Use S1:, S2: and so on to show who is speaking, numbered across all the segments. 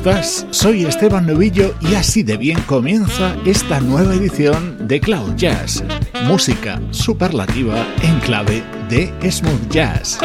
S1: Estás? Soy Esteban Novillo y así de bien comienza esta nueva edición de Cloud Jazz música superlativa en clave de smooth jazz.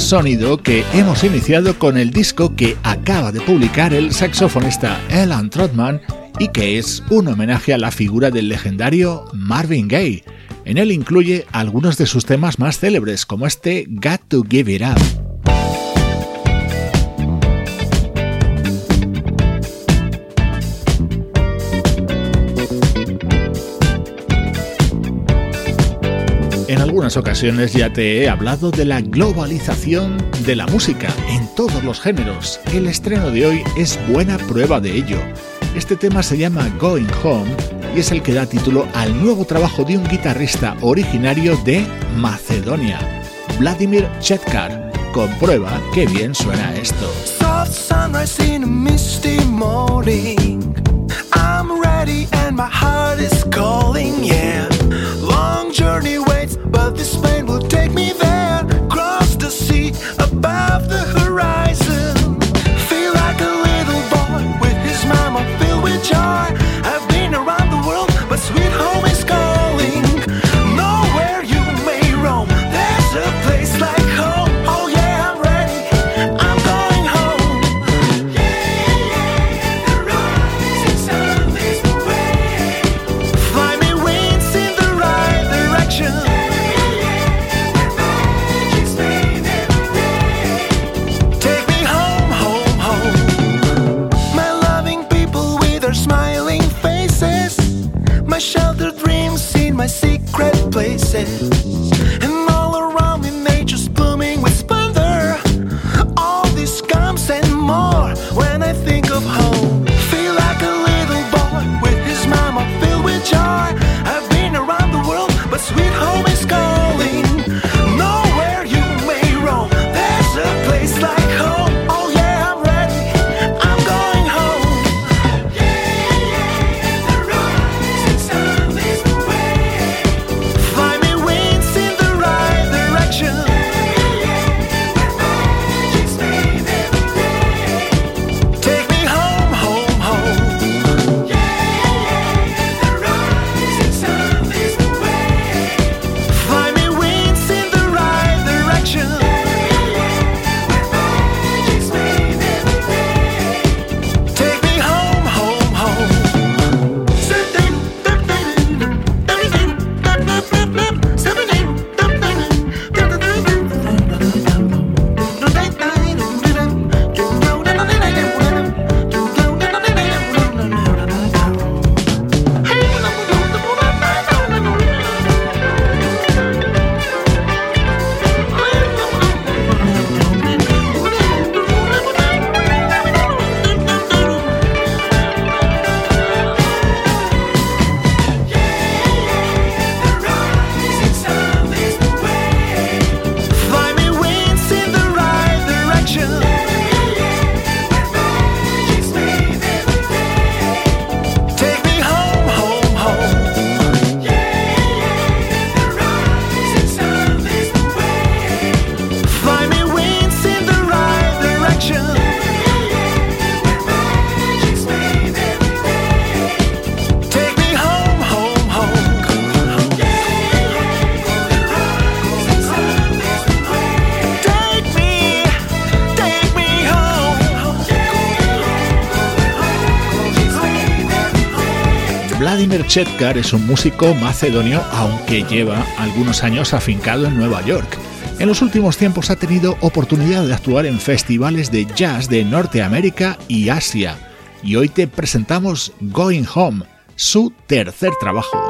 S1: Sonido que hemos iniciado con el disco que acaba de publicar el saxofonista Alan Trotman y que es un homenaje a la figura del legendario Marvin Gaye. En él incluye algunos de sus temas más célebres, como este Got to Give It Up. Ocasiones ya te he hablado de la globalización de la música en todos los géneros. El estreno de hoy es buena prueba de ello. Este tema se llama Going Home y es el que da título al nuevo trabajo de un guitarrista originario de Macedonia, Vladimir Chetkar. Comprueba qué bien suena esto. I'm ready and my heart is calling, yeah. Long journey waits, but this plane will take me there. Cross the sea above the horizon. Vladimir Chetkar es un músico macedonio aunque lleva algunos años afincado en Nueva York. En los últimos tiempos ha tenido oportunidad de actuar en festivales de jazz de Norteamérica y Asia. Y hoy te presentamos Going Home, su tercer trabajo.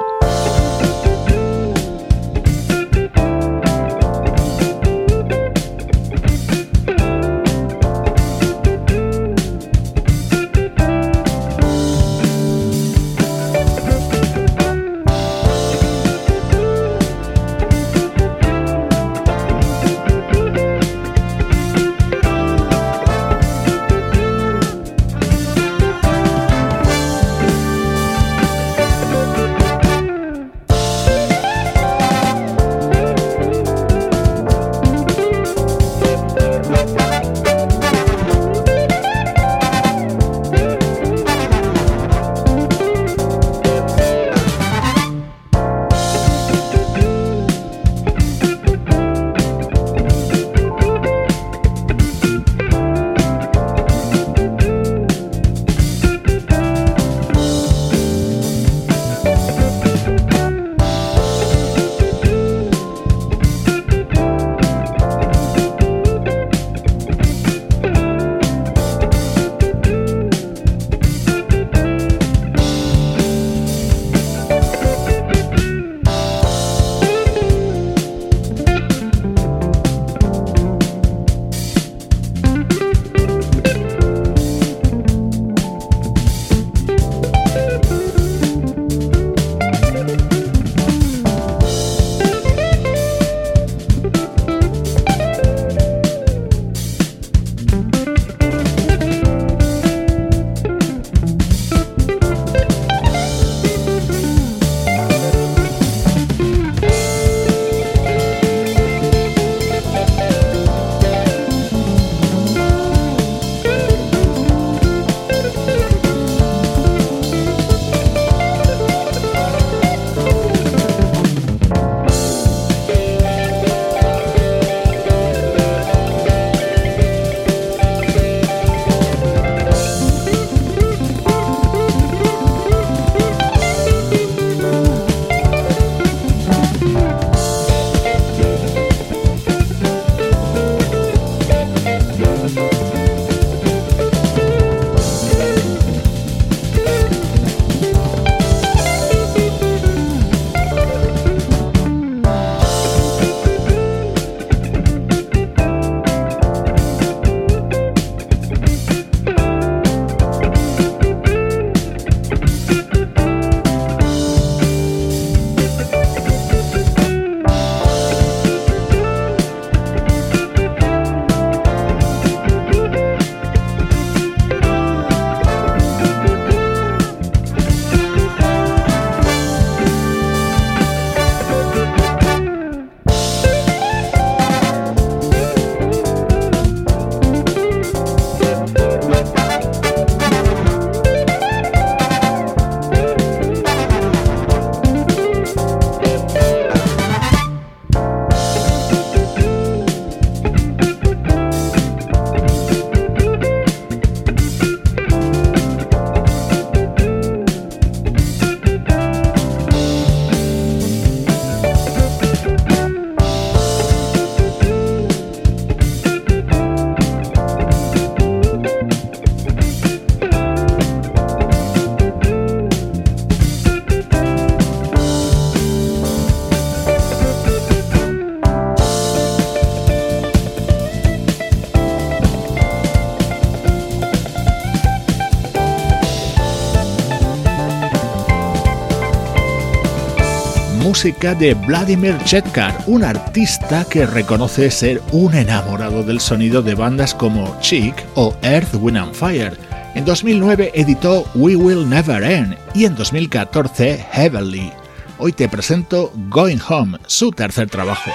S2: Música de Vladimir Chetkar, un artista que reconoce ser un enamorado del sonido de bandas como Chic o Earth, Wind and Fire. En 2009 editó We Will Never End y en 2014 Heavenly. Hoy te presento Going Home, su tercer trabajo.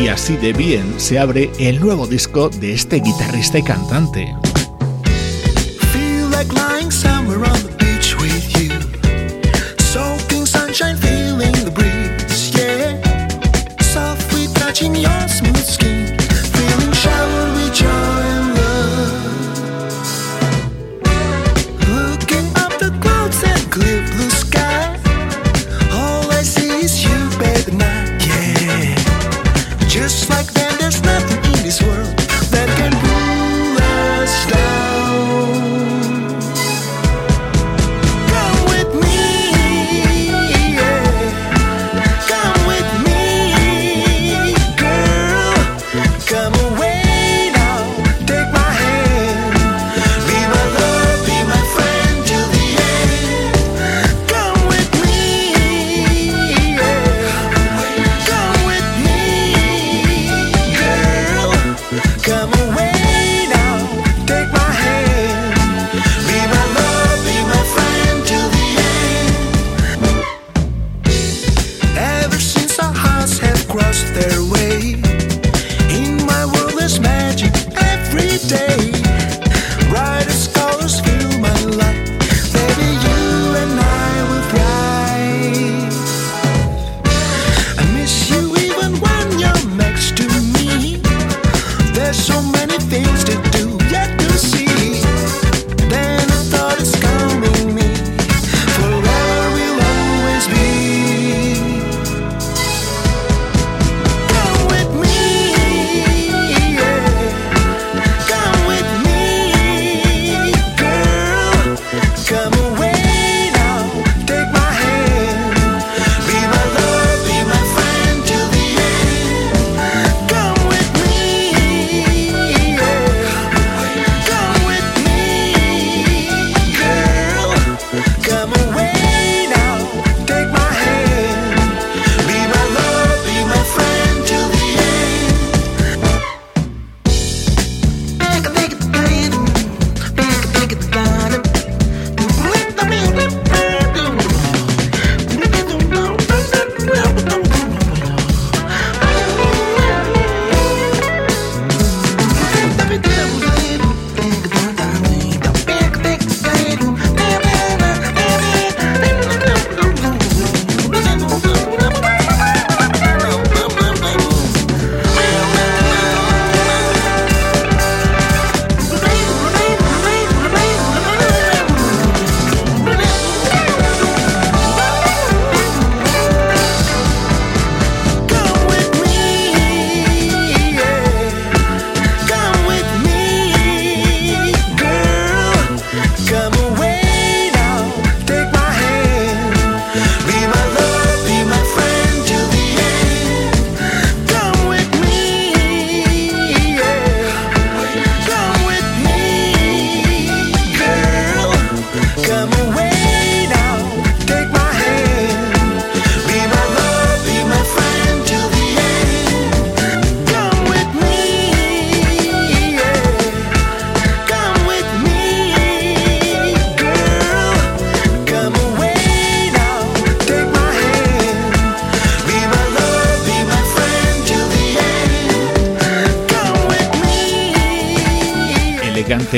S2: Y así de bien se abre el nuevo disco de este guitarrista y cantante.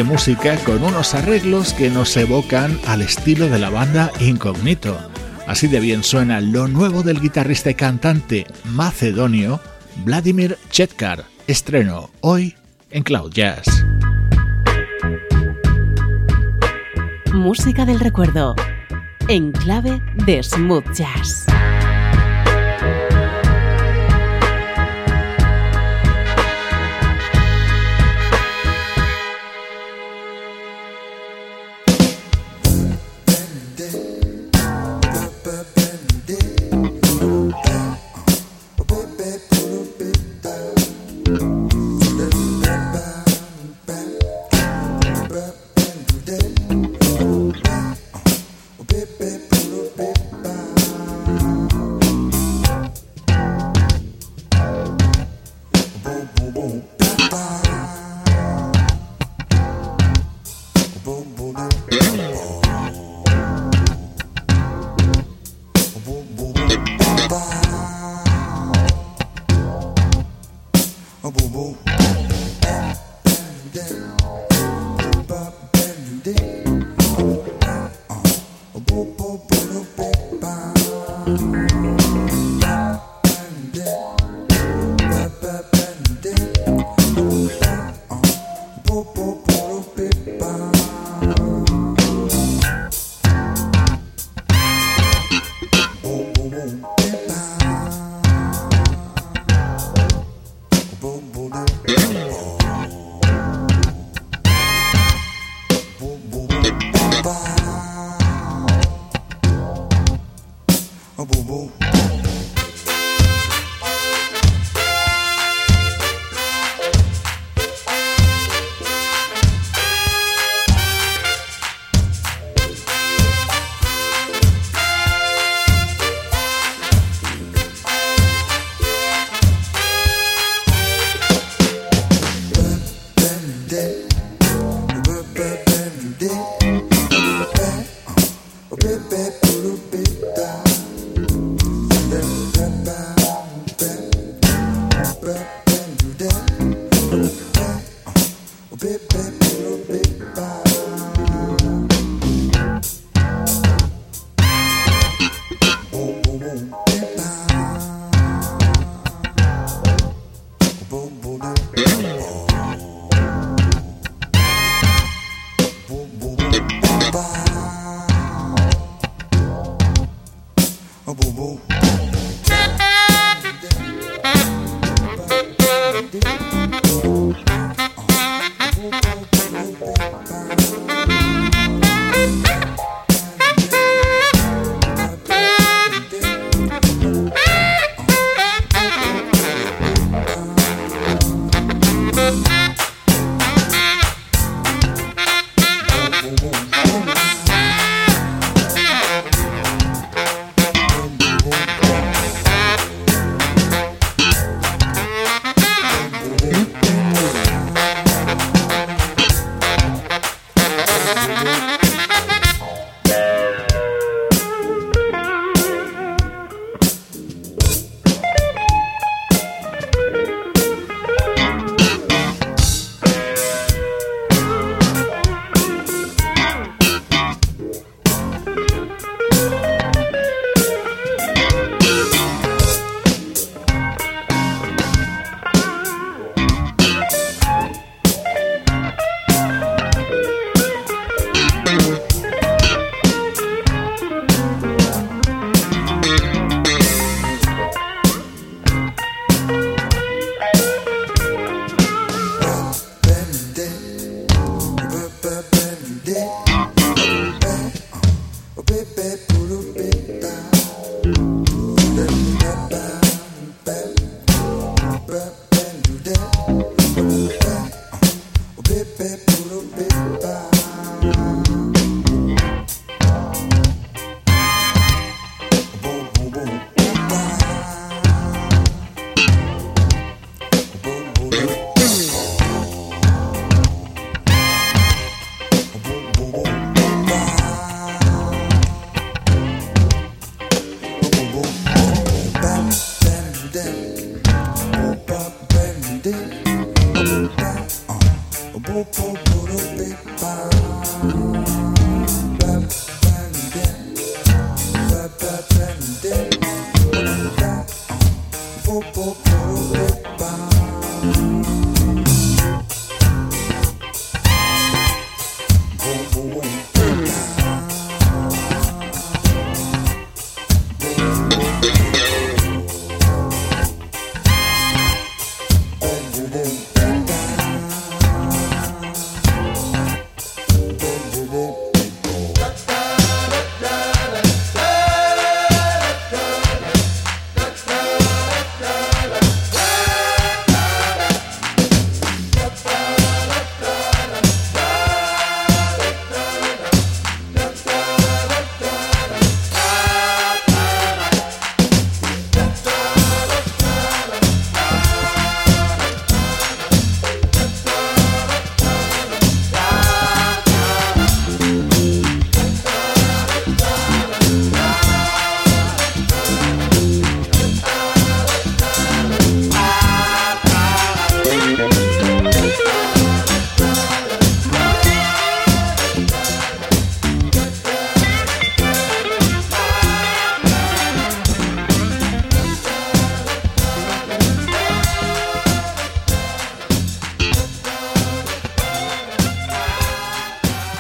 S2: Música con unos arreglos que nos evocan al estilo de la banda Incognito. Así de bien suena lo nuevo del guitarrista y cantante macedonio Vladimir Chetkar, estreno hoy en Cloud Jazz.
S3: Música del recuerdo, en clave de smooth jazz. Okay.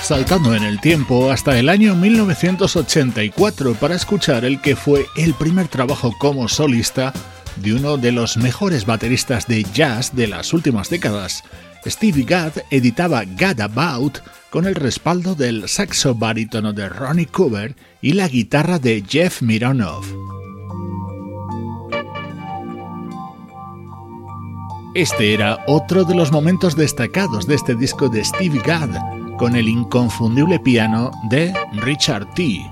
S1: Saltando en el tiempo hasta el año 1984 para escuchar el que fue el primer trabajo como solista de uno de los mejores bateristas de jazz de las últimas décadas. Stevie Gadd editaba Gad About con el respaldo del saxo barítono de Ronnie Cooper y la guitarra de Jeff Mironov. Este era otro de los momentos destacados de este disco de Stevie Gadd con el inconfundible piano de Richard T.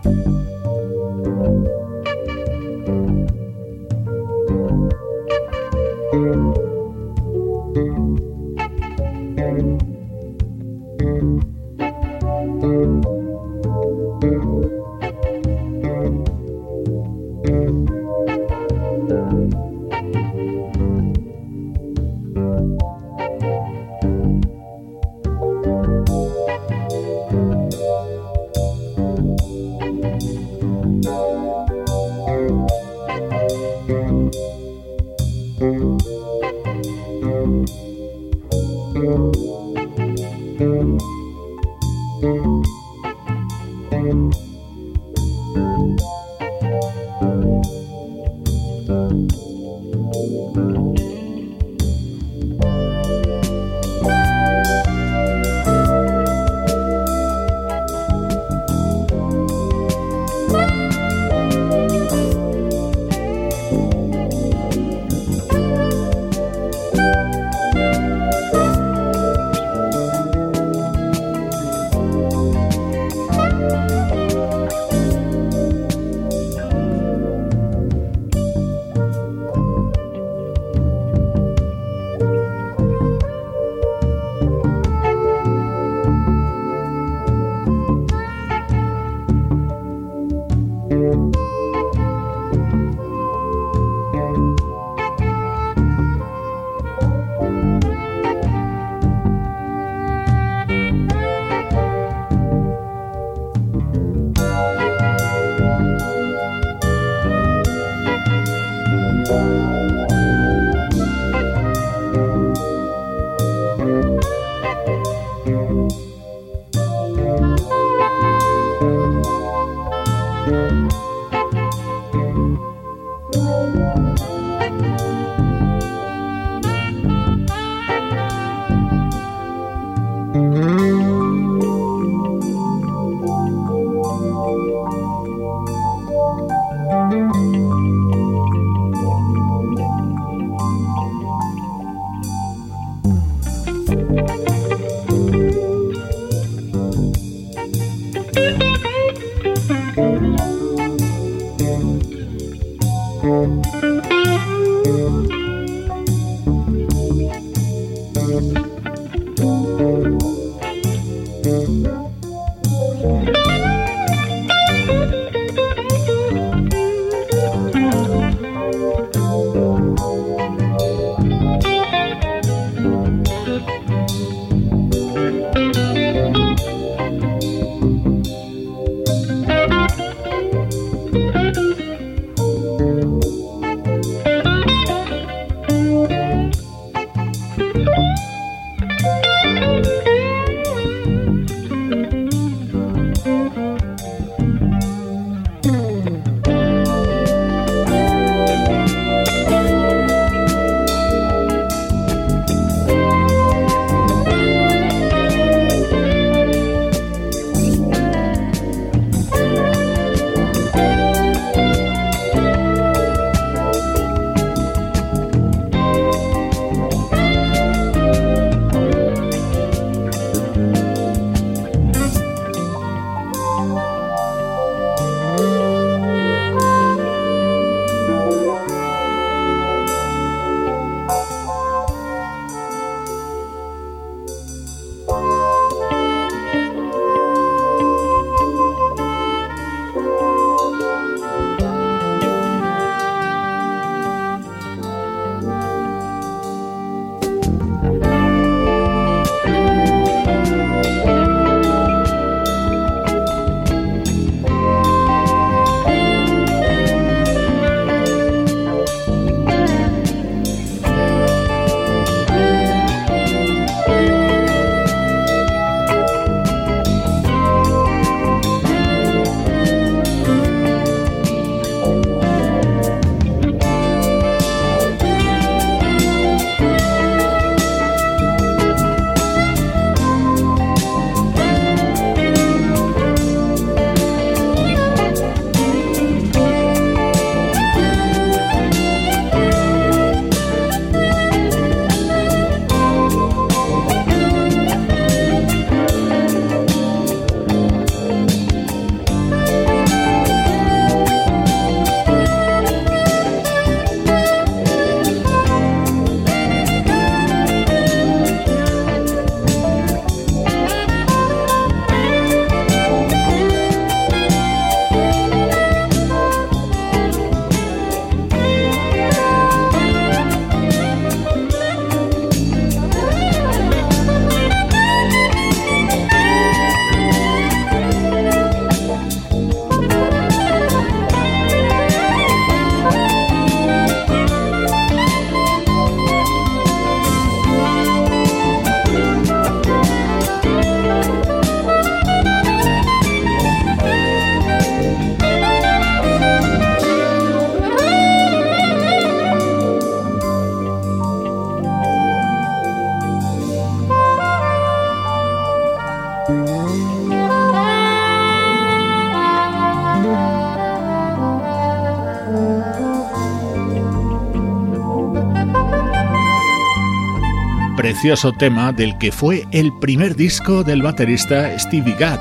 S1: Tema del que fue el primer disco del baterista Stevie Gadd,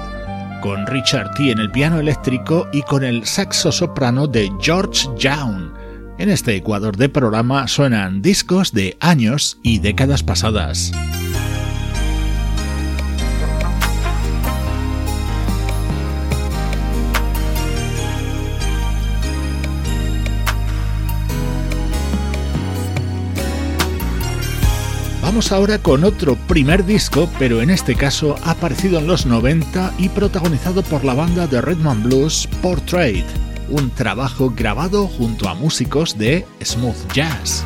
S1: con Richard T en el piano eléctrico y con el saxo soprano de George Young. En este Ecuador de programa suenan discos de años y décadas pasadas. Vamos ahora con otro primer disco, pero en este caso aparecido en los 90 y protagonizado por la banda de Redman Blues Portrait, un trabajo grabado junto a músicos de smooth jazz.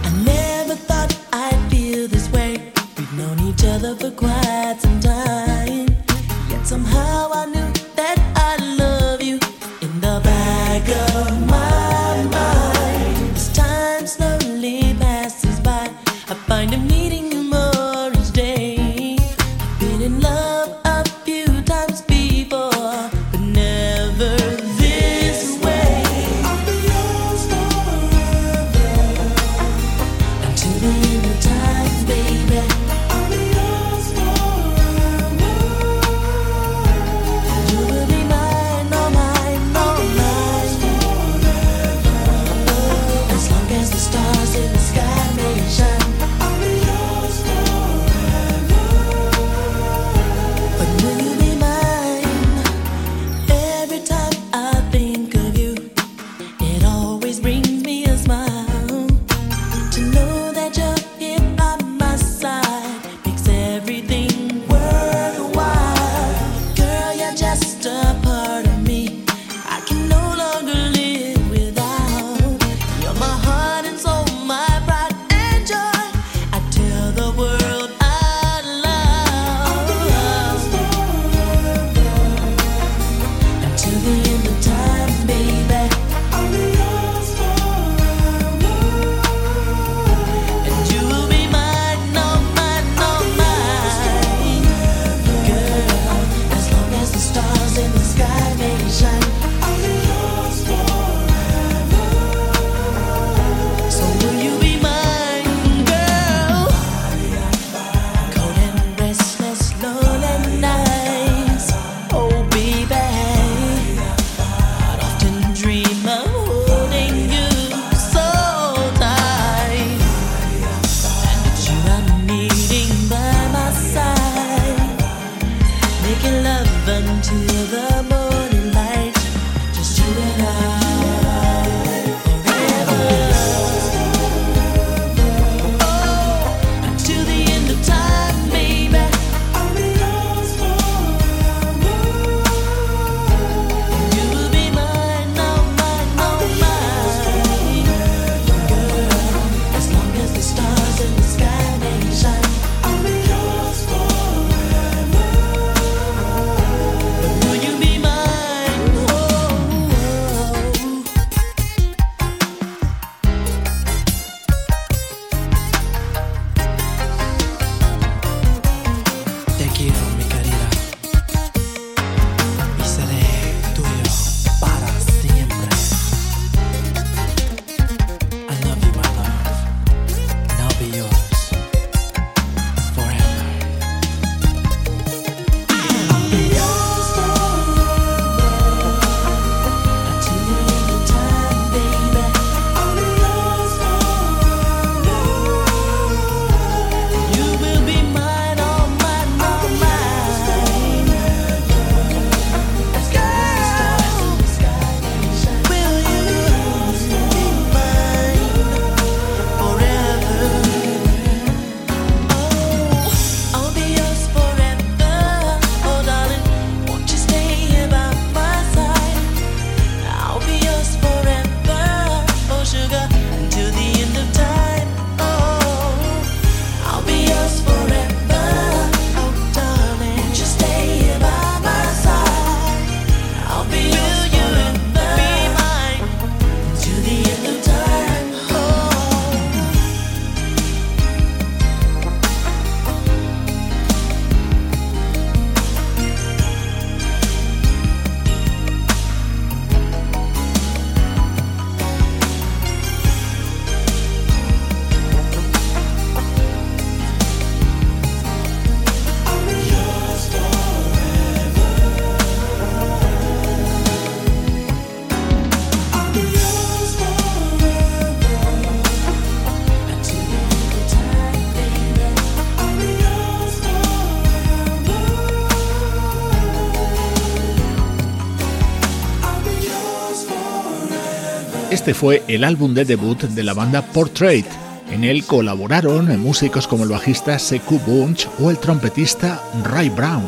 S1: Este fue el álbum de debut de la banda Portrait. En él colaboraron músicos como el bajista Seku Bunch o el trompetista Ray Brown.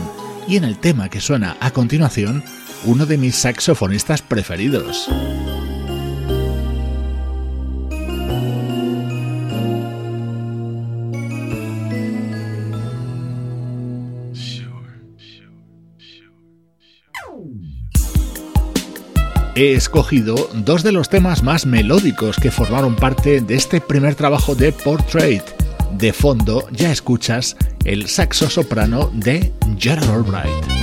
S1: Y en el tema que suena a continuación, uno de mis saxofonistas preferidos. He escogido dos de los temas más melódicos que formaron parte de este primer trabajo de Portrait. De fondo ya escuchas el saxo soprano de Gerald Albright.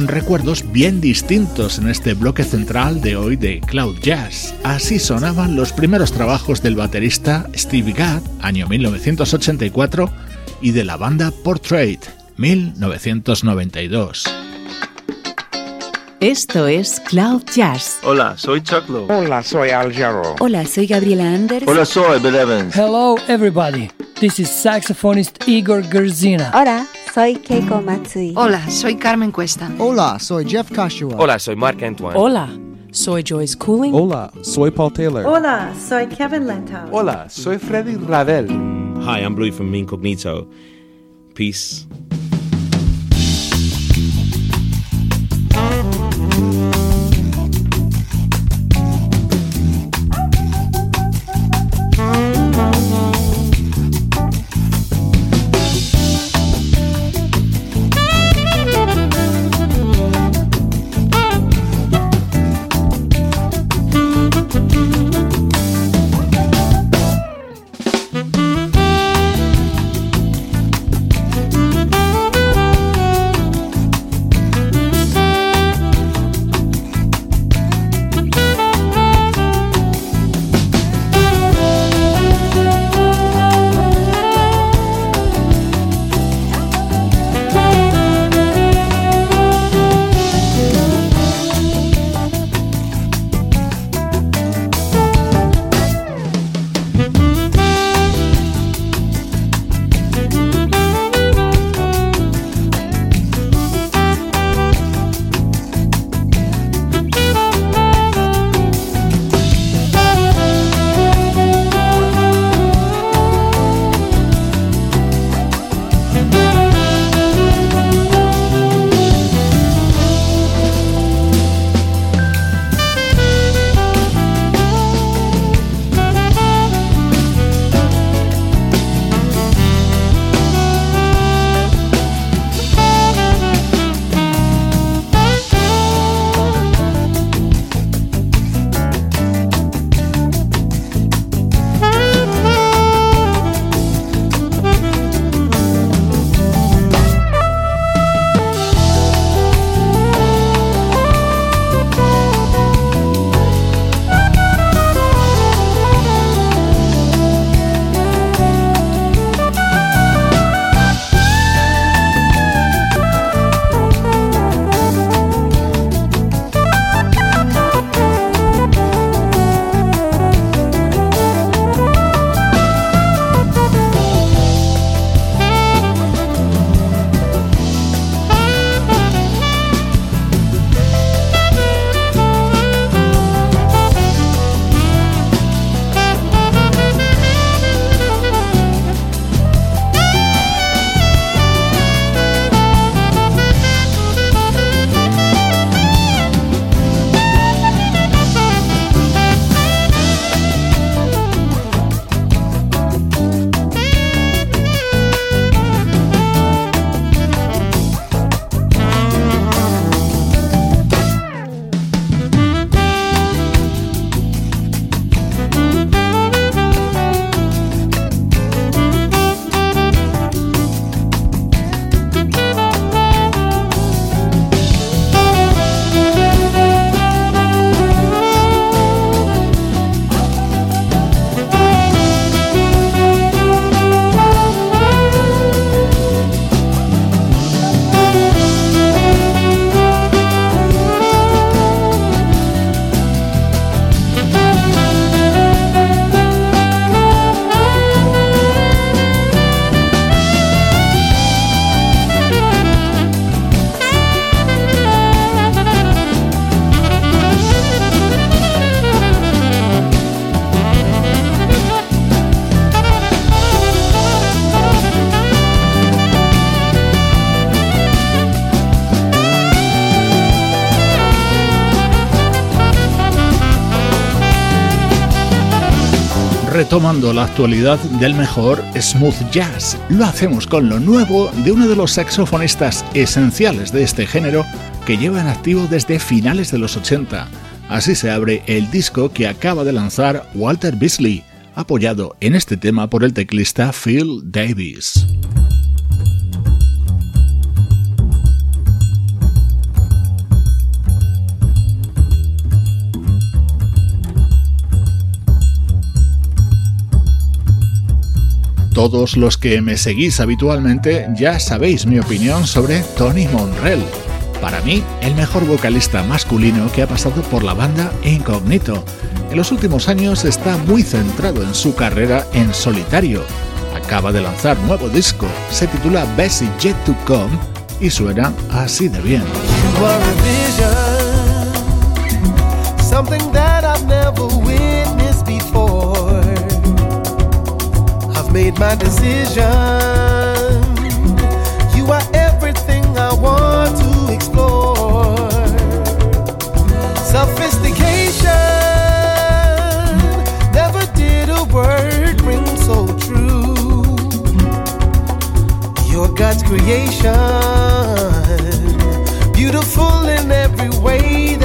S1: Recuerdos bien distintos en este bloque central de hoy de Cloud Jazz. Así sonaban los primeros trabajos del baterista Steve Gadd, año 1984, y de la banda Portrait, 1992.
S4: Esto es Cloud Jazz.
S5: Hola, soy Chuck Lowe.
S6: Hola, soy Al Jarreau.
S7: Hola, soy Gabriela Anders.
S8: Hola, soy Bill Evans.
S9: Hello, everybody. This is saxophonist Igor Gerzina.
S10: Hola, soy Keiko Matsui.
S11: Hola, soy Carmen Cuesta.
S12: Hola, soy Jeff Kashua.
S13: Hola, soy Mark Antoine.
S14: Hola, soy Joyce Cooling.
S15: Hola, soy Paul Taylor.
S16: Hola, soy Kevin Lento.
S17: Hola, soy Freddy Ravel.
S18: Hi, I'm Louis from Incognito. Peace.
S1: Retomando la actualidad del mejor smooth jazz. Lo hacemos con lo nuevo de uno de los saxofonistas esenciales de este género que lleva en activo desde finales de los 80. Así se abre el disco que acaba de lanzar Walter Beasley, apoyado en este tema por el teclista Phil Davis. Todos los que me seguís habitualmente ya sabéis mi opinión sobre Tony Monrell. Para mí, el mejor vocalista masculino que ha pasado por la banda Incognito. En los últimos años está muy centrado en su carrera en solitario. Acaba de lanzar nuevo disco, se titula Bessie Jet to Come y suena así de bien.
S19: Made my decision. You are everything I want to explore. Sophistication never did a word ring so true. You're God's creation, beautiful in every way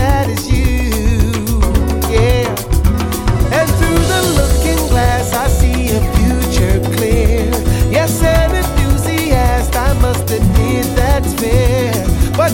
S19: must admit that's fair. But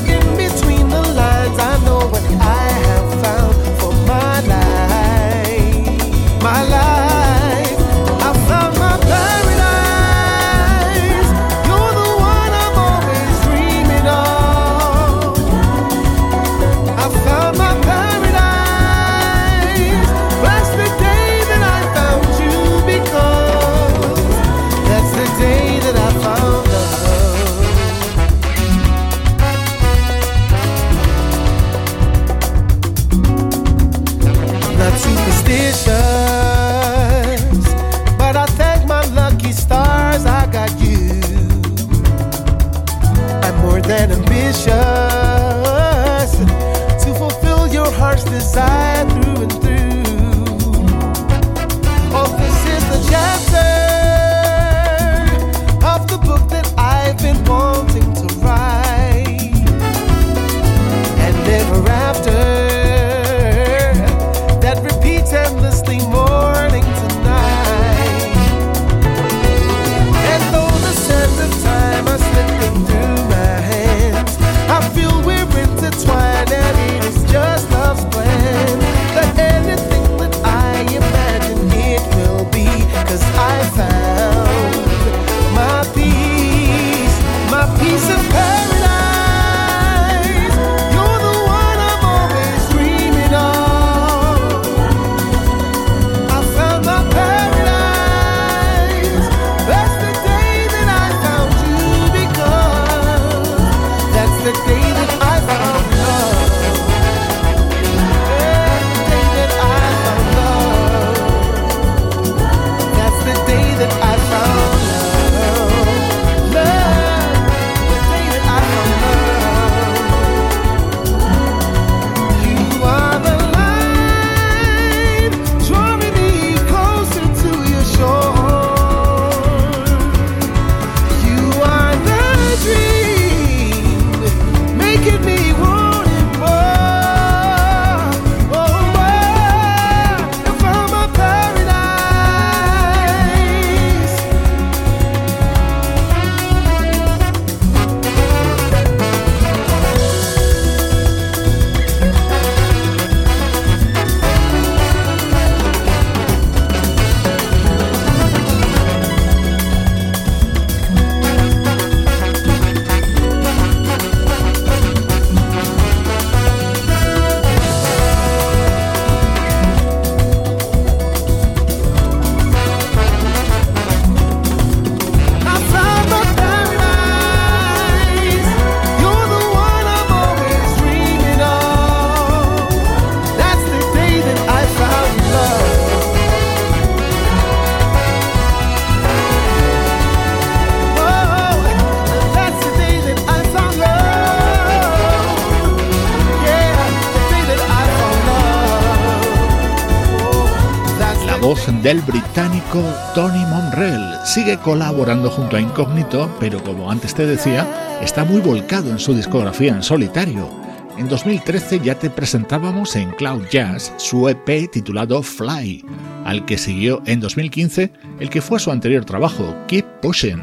S1: Tony Monrell. Sigue colaborando junto a Incógnito, pero como antes te decía, está muy volcado en su discografía en solitario. En 2013 ya te presentábamos en Cloud Jazz su EP titulado Fly, al que siguió en 2015 el que fue su anterior trabajo, Keep Pushing.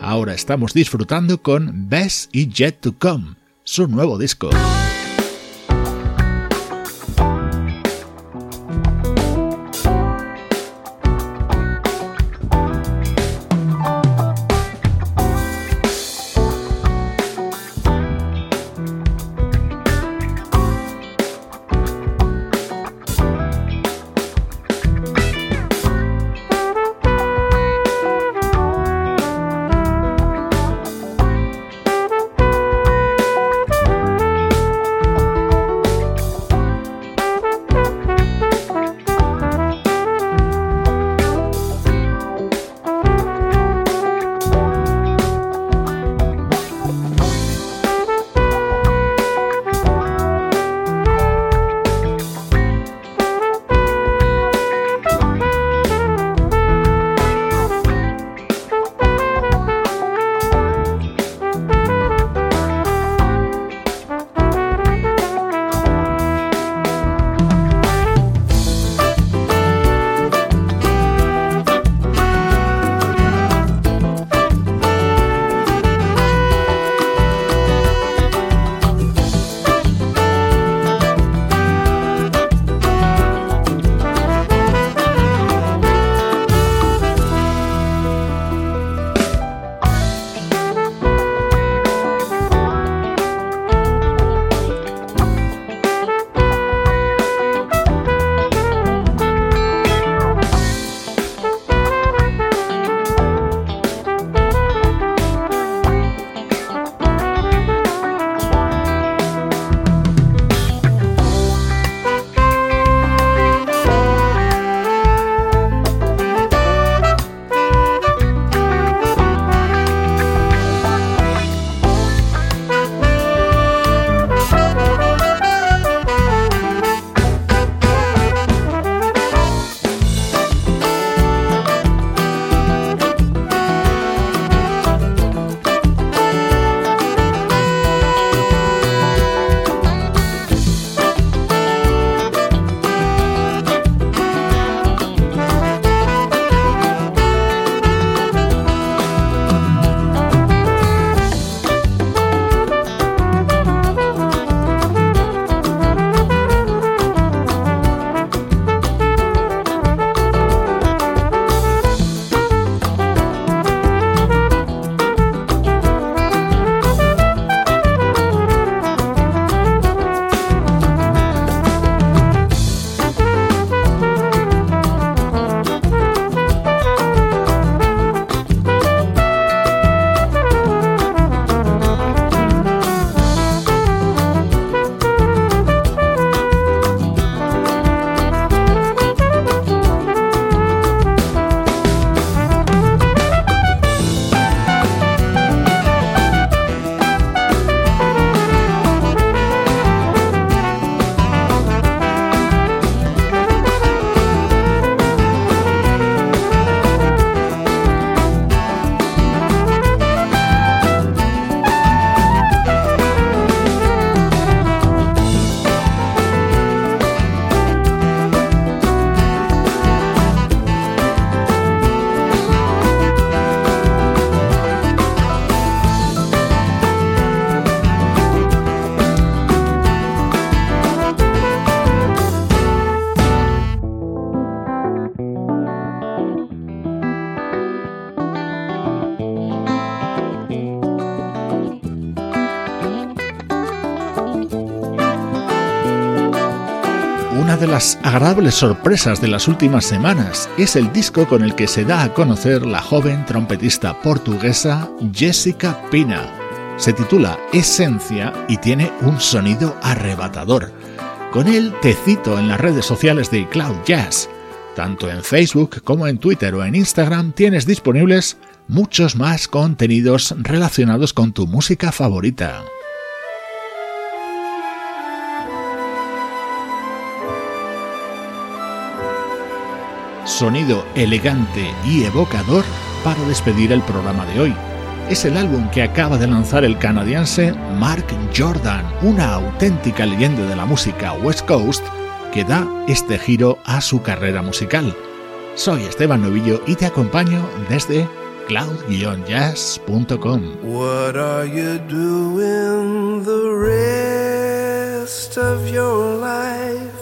S1: Ahora estamos disfrutando con Best y Yet to Come, su nuevo disco. Agradables sorpresas de las últimas semanas es el disco con el que se da a conocer la joven trompetista portuguesa Jessica Pina. Se titula Esencia y tiene un sonido arrebatador. Con él te cito en las redes sociales de Cloud Jazz. Tanto en Facebook como en Twitter o en Instagram tienes disponibles muchos más contenidos relacionados con tu música favorita. Sonido elegante y evocador para despedir el programa de hoy. Es el álbum que acaba de lanzar el canadiense Mark Jordan, una auténtica leyenda de la música West Coast que da este giro a su carrera musical. Soy Esteban Novillo y te acompaño desde cloud-jazz.com.
S20: What are you doing the rest of your life?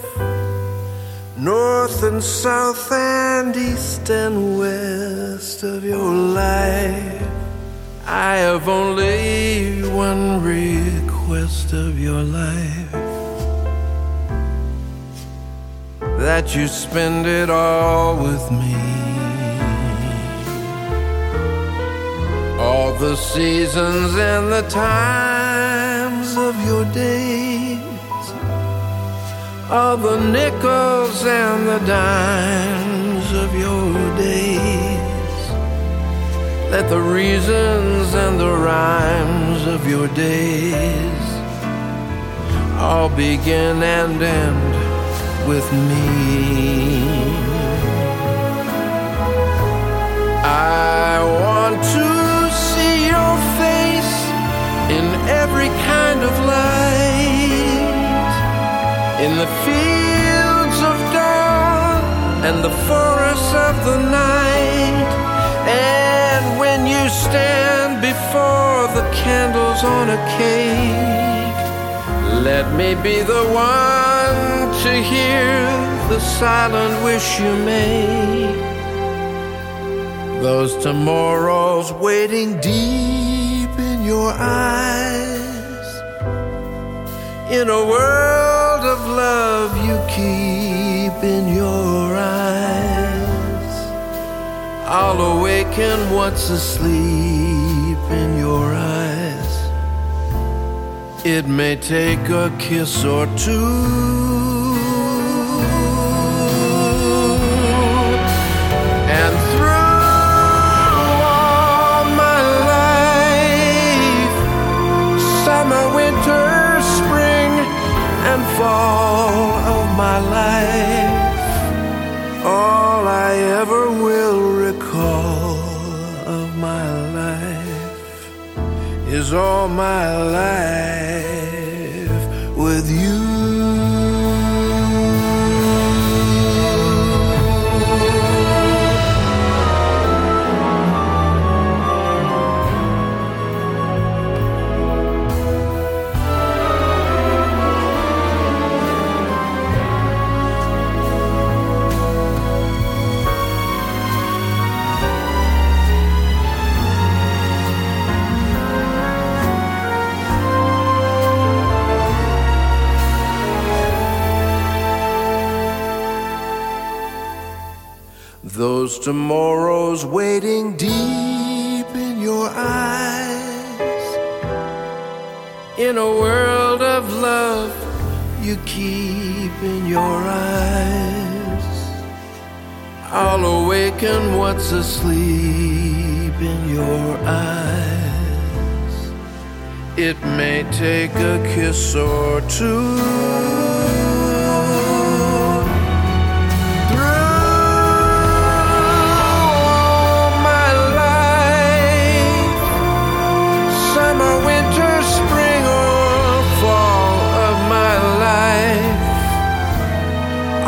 S20: North and south and east and west of your life. I have only one request of your life that you spend it all with me. all the seasons and the times of your days, all the nickels and the dimes of your days. Let the reasons and the rhymes of your days all begin and end with me. I want to see your face in every kind of light, in the fields of dawn and the forests of the night. And when you stand before the candles on a cake, let me be the one to hear the silent wish you make. Those tomorrows waiting deep in your eyes in a world of love you keep in your eyes. I'll awaken what's asleep in your eyes. It may take a kiss or two my life, all I ever will recall of my life is all my life with you. Those tomorrows waiting deep in your eyes. In a world of love you keep in your eyes. I'll awaken what's asleep in your eyes. It may take a kiss or two